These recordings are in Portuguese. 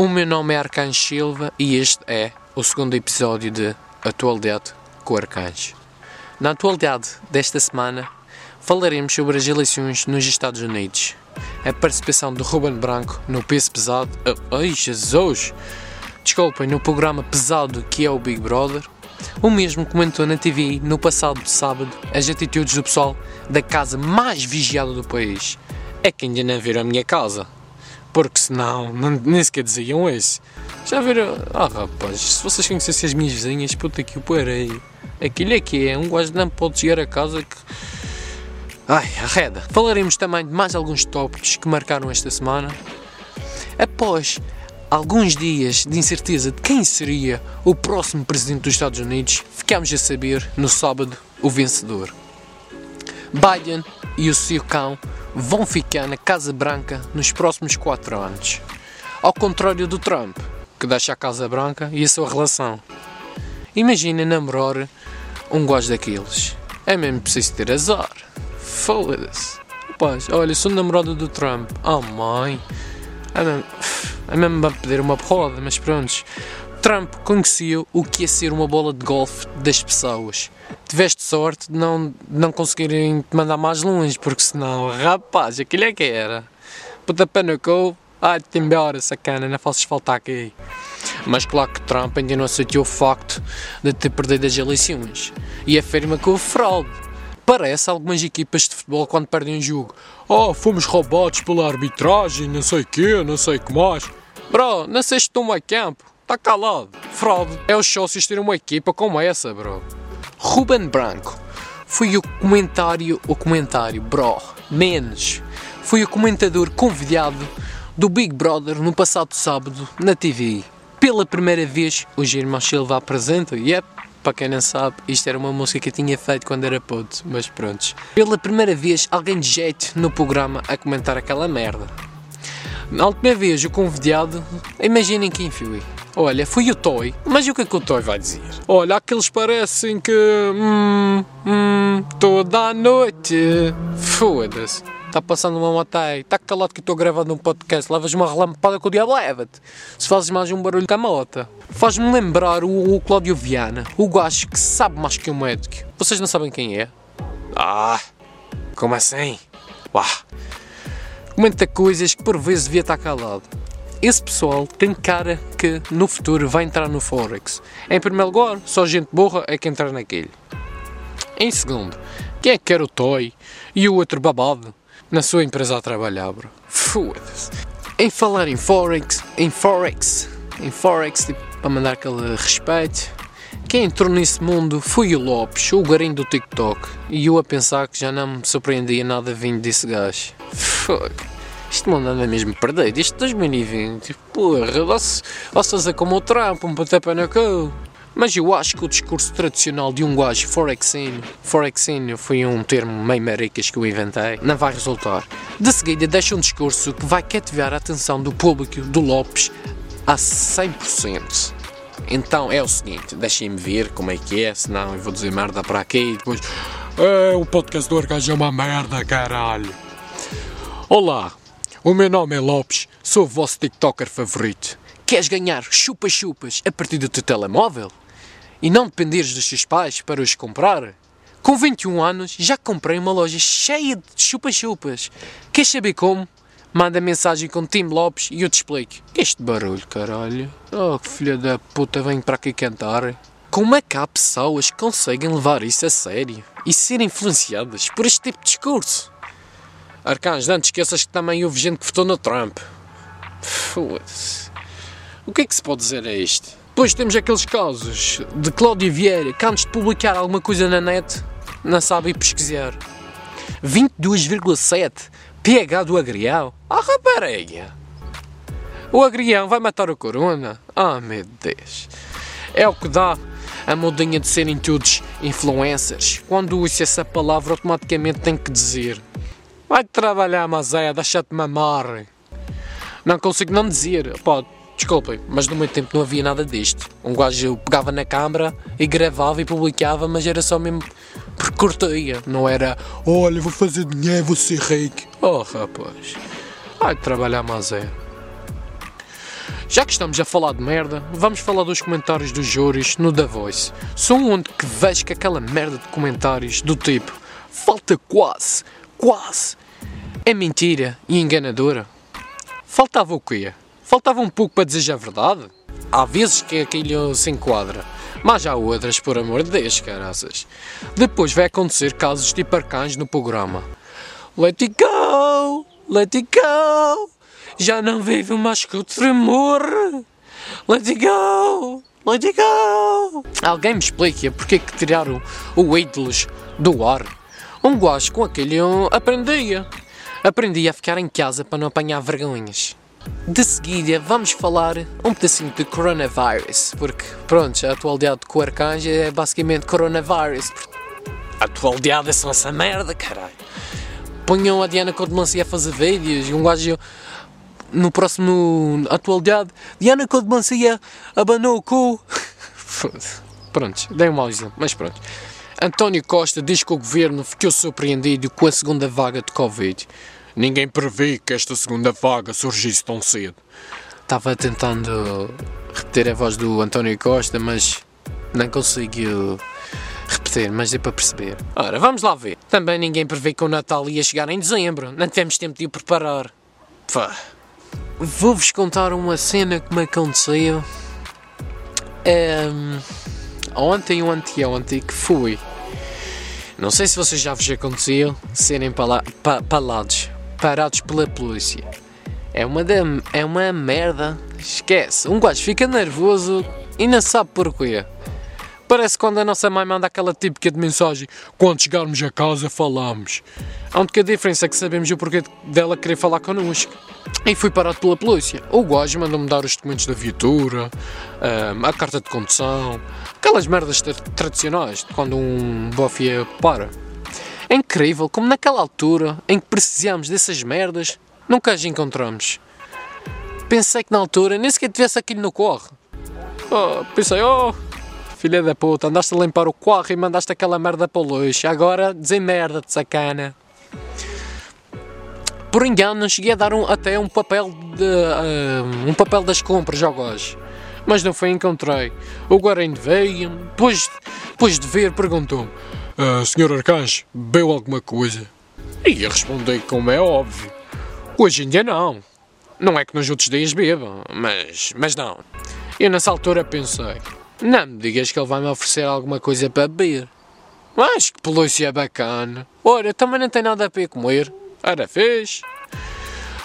O meu nome é Arcanjo Silva e este é o segundo episódio de Atualidade com Arcanjo. Na atualidade desta semana, falaremos sobre as eleições nos Estados Unidos, a participação de Ruben Branco no peso pesado. Oh, ai, Jesus! Desculpem, no programa pesado que é o Big Brother. O mesmo comentou na TV no passado sábado as atitudes do pessoal da casa mais vigiada do país. É que ainda não viram a minha casa. Porque senão, não, nem sequer diziam isso. Já viram? Ah rapaz, se vocês conhecessem as minhas vizinhas, puta que o parei. Aquilo é que é, um gajo não pode chegar a casa que. Ai, arreda. Falaremos também de mais alguns tópicos que marcaram esta semana. Após alguns dias de incerteza de quem seria o próximo presidente dos Estados Unidos, ficámos a saber no sábado o vencedor. Biden e o seu cão vão ficar na Casa Branca nos próximos 4 anos. Ao contrário do Trump, que deixa a Casa Branca e a sua relação. Imagina namorar um gajo daqueles. É mesmo preciso ter azar. Foda-se. Olha, sou namorado do Trump. Oh mãe. É mesmo, é mesmo para pedir uma porrada, mas pronto. Trump conhecia o que é ser uma bola de golfe das pessoas. Tiveste sorte de não, não conseguirem te mandar mais longe, porque senão, rapaz, aquilo é que era. Puta eu. Ai-te embora, sacana, não faças faltar aqui. Mas claro que Trump ainda não aceitou o facto de ter perdido as eleições. E afirma que houve fraude. Parece algumas equipas de futebol quando perdem um jogo. Oh, fomos roubados pela arbitragem, não sei o quê, não sei o que mais. Bro, não sei se estou campo. Está calado. Fraude. É os sócios terem uma equipa como essa, bro. Ruben Branco foi o comentário, o comentário, bro, menos. Foi o comentador convidado do Big Brother no passado sábado na TV. Pela primeira vez, os irmãos Silva apresentam, e é para quem não sabe, isto era uma música que eu tinha feito quando era puto, mas pronto. Pela primeira vez, alguém de jeito no programa a comentar aquela merda. Na última vez, o convidado, imaginem quem foi. Olha, foi o Toy, mas e o que é que o Toy vai dizer? Olha, aqueles parecem que. Hum, hum, toda a noite. Foda-se. Está passando uma moto aí, está calado que estou gravando um podcast, levas uma relampada com o diabo leva-te. Se fazes mais um barulho com a moto. Faz-me lembrar o, o Cláudio Viana, o gajo que sabe mais que um médico. Vocês não sabem quem é? Ah, como assim? Uau. Comenta coisas que por vezes devia estar calado. Esse pessoal tem cara que no futuro vai entrar no Forex. Em primeiro lugar, só gente burra é que entra naquele. Em segundo, quem é que quer o Toy e o outro babado na sua empresa a trabalhar, bro? Foda-se. Em falar em Forex, em Forex, em Forex, tipo, para mandar aquele respeito, quem entrou nesse mundo foi o Lopes, o garim do TikTok. E eu a pensar que já não me surpreendia nada vindo desse gajo. Fuck. Isto mundo anda mesmo perdido. Isto 2020. Porra, vocês é como o Trump, um pontapé na cu. Mas eu acho que o discurso tradicional de um gajo forexino, forexino foi um termo meio maricas que eu inventei, não vai resultar. De seguida deixa um discurso que vai cativar a atenção do público do Lopes a 100%. Então é o seguinte, deixem-me ver como é que é, senão eu vou dizer merda para aqui e depois... É, o podcast do Arcanjo é uma merda, caralho. Olá, o meu nome é Lopes, sou o vosso TikToker favorito. Queres ganhar chupas-chupas a partir do teu telemóvel? E não dependeres dos teus pais para os comprar? Com 21 anos já comprei uma loja cheia de chupas-chupas. Queres saber como? Manda mensagem com Tim Lopes e eu te explico. Este barulho, caralho? Oh, que filha da puta, vem para aqui cantar. Como é que há pessoas que conseguem levar isso a sério e ser influenciadas por este tipo de discurso? Arcanjo, não te esqueças que também houve gente que votou no Trump. Foda-se. O que é que se pode dizer a isto? Depois temos aqueles casos de Cláudio Vieira que antes de publicar alguma coisa na net não sabe pesquisar. 22,7 pH do agrião. Ah, rapariga! O agrião vai matar o corona? Ah, meu Deus! É o que dá a modinha de serem todos influencers. Quando usa essa palavra, automaticamente tem que dizer Vai trabalhar, é, deixa-te mamar. Não consigo não dizer. Pá, desculpem, mas no meu tempo não havia nada disto. Um gajo pegava na câmara e gravava e publicava, mas era só mesmo por corteia. Não era, olha, vou fazer dinheiro, vou ser rico. Oh, rapaz. Vai trabalhar, é. Já que estamos a falar de merda, vamos falar dos comentários dos júris no The Voice. Sou onde que vejo que aquela merda de comentários do tipo falta quase, quase, é mentira e enganadora. Faltava o quê? Faltava um pouco para dizer a verdade? Há vezes que aquilo se enquadra, mas há outras, por amor de Deus, caraças. Depois vai acontecer casos tipo arcanjos no programa. Let it go, let it go. Já não vivo mais que o tremor. Let it go, let it go. Alguém me explica porque é que tiraram o Ídolos do ar? Um gajo com aquele aprendia. Aprendia a ficar em casa para não apanhar vergonhas. De seguida, vamos falar um pedacinho de coronavirus, porque, pronto, a atualidade com o arcanjo é basicamente coronavirus. A atualidade é só essa merda, caralho. Ponham a Diana Codemancia a fazer vídeos e um gajo no próximo atualidade, Diana Codemancia abanou o cu. pronto, dei um mau exemplo, mas pronto. António Costa diz que o governo ficou surpreendido com a segunda vaga de Covid. Ninguém prevê que esta segunda vaga surgisse tão cedo. Estava tentando repetir a voz do António Costa, mas não conseguiu repetir, mas deu para perceber. Ora, vamos lá ver. Também ninguém prevê que o Natal ia chegar em dezembro. Não tivemos tempo de o preparar. Pá. Vou-vos contar uma cena que me aconteceu um, ontem ou anteontem que fui. Não sei se vocês já vos aconteceu serem pala pa palados, parados pela polícia. É uma, de, é uma merda. Esquece. Um gajo fica nervoso e não sabe porquê. Parece quando a nossa mãe manda aquela típica de mensagem: Quando chegarmos a casa, falamos. A única diferença é que sabemos o porquê dela querer falar connosco. E fui parado pela polícia. O gajo mandou-me dar os documentos da viatura, hum, a carta de condução, aquelas merdas tradicionais de quando um bofia para. É incrível como naquela altura em que precisamos dessas merdas, nunca as encontramos. Pensei que na altura nem sequer tivesse aquilo no corre. Oh, pensei, oh, filha da puta, andaste a limpar o carro e mandaste aquela merda para o lixo. Agora merda de sacana. Por engano, cheguei a dar um, até um papel de uh, um papel das compras ao gajo. Mas não foi encontrei. O Guarani veio, depois, depois de ver, perguntou-me: uh, Senhor Arcanjo, bebeu alguma coisa? E eu respondi como é óbvio: Hoje em dia não. Não é que nos outros dias bebam, mas, mas não. Eu nessa altura pensei: não me digas que ele vai me oferecer alguma coisa para beber. Mas que polícia bacana. Ora, também não tem nada a ver comer. Era fez.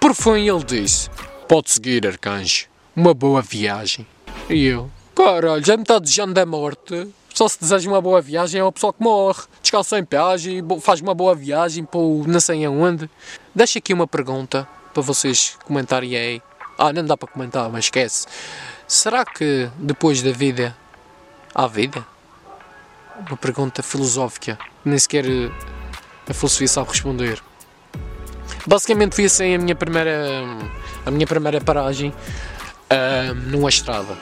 Por fim ele disse, pode seguir, arcanjo. Uma boa viagem. E eu, caralho, já me está desejando a morte. Só se deseja uma boa viagem é o pessoa que morre. Descalça em peagem, faz uma boa viagem para o não sei aonde. Deixa aqui uma pergunta para vocês comentarem aí. Ah, não dá para comentar, mas esquece. Será que depois da vida há vida? Uma pergunta filosófica, nem sequer a filosofia sabe responder. Basicamente foi assim a minha primeira, a minha primeira paragem uh, numa estrada.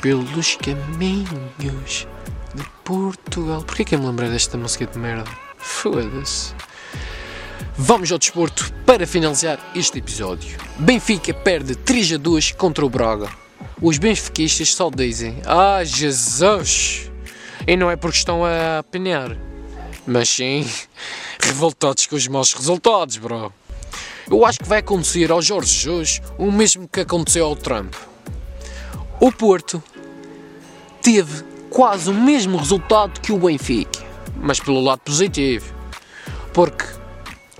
Pelos caminhos de Portugal. Porquê que eu me lembrei desta música de merda? Foda-se. Vamos ao desporto para finalizar este episódio. Benfica perde 3 a 2 contra o Braga. Os benfiquistas só dizem: Ah, Jesus! E não é porque estão a apanhar, mas sim revoltados com os maus resultados, bro. Eu acho que vai acontecer ao Jorge Jesus o mesmo que aconteceu ao Trump. O Porto teve quase o mesmo resultado que o Benfica, mas pelo lado positivo. Porque,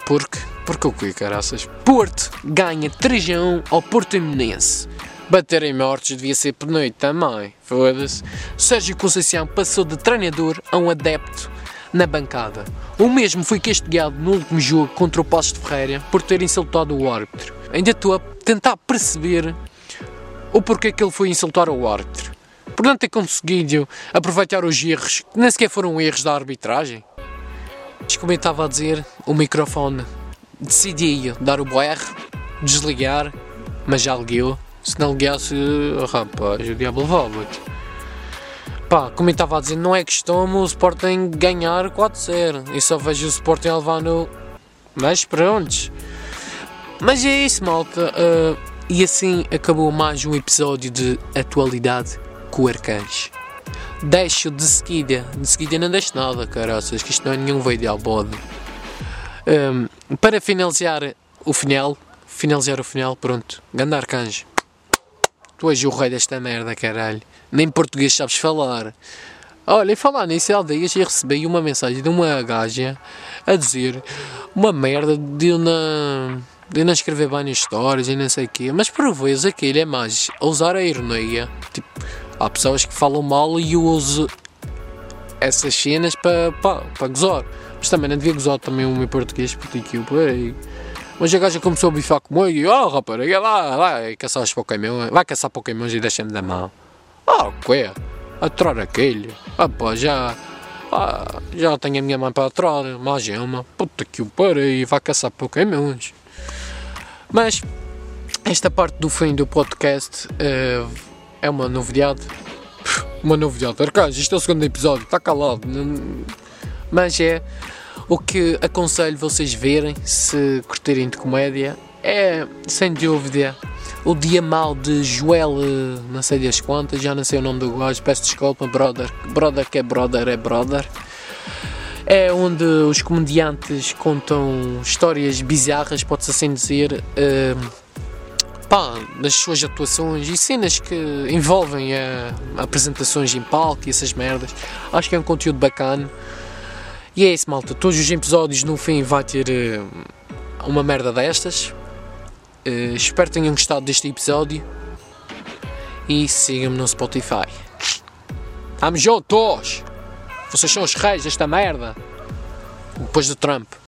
porque, porque o que, caraças? Porto ganha 3 a 1 ao Portimonense. Bater em mortos devia ser noite também, foda-se. Sérgio Conceição passou de treinador a um adepto na bancada. O mesmo foi castigado no último jogo contra o Passos de Ferreira por ter insultado o árbitro. Ainda estou a tentar perceber o porquê que ele foi insultar o árbitro. Por não ter conseguido aproveitar os erros que nem sequer foram erros da arbitragem. Mas como eu estava a dizer, o microfone decidia dar o BR, desligar, mas já ligou. Se não ligasse, rapaz, o diabo levava-te. Pá, como eu estava a dizer, não é costume o Sporting ganhar 4-0. E só vejo o Sporting a levar no. Mas pronto. Mas é isso, malta. Uh, E assim acabou mais um episódio de Atualidade com o Arcanjo. Deixo de seguida, de seguida não deixo nada, caraças, que isto não é nenhum vídeo ao bode. Um, para finalizar o final, finalizar o final, pronto, Ganda Arcanjo. Tu és o rei desta merda, caralho. Nem português sabes falar. Olha, e falar nisso, há dias eu recebi uma mensagem de uma gaja a dizer uma merda de eu não, de eu não escrever bem nas histórias e não sei o quê. Mas por vezes aquilo é mais usar a ironia. Tipo, há pessoas que falam mal e eu uso essas cenas para pa, pa gozar. Mas também não devia gozar também o meu português, porque aquilo, peraí. Mas a gaja começou a bifar comigo e, oh rapariga, lá, vai caçar os Pokémon, vai caçar Pokémons e deixa-me da mão. Ah, o que é? Aquele? Ah pá, já, ah, já tenho a minha mãe para aturar, mais uma. Puta que o parei, vai caçar Pokémons. Mas, esta parte do fim do podcast uh, é uma novidade. Uma novidade, Arcanjo, isto é o segundo episódio, está calado. Mas é o que aconselho vocês verem se curtirem de comédia é, sem dúvida, o dia mal de Joel, não sei das quantas, já não sei o nome do gajo, peço desculpa, brother. Brother que é brother, é brother. É onde os comediantes contam histórias bizarras, pode-se assim dizer, uh, pá, suas atuações e cenas que envolvem uh, apresentações em palco e essas merdas. Acho que é um conteúdo bacana. E é isso, malta. Todos os episódios no fim vai ter uh, uma merda destas. Uh, espero que tenham gostado deste episódio. E sigam-me no Spotify. Vamos juntos! Vocês são os reis desta merda. Depois do Trump.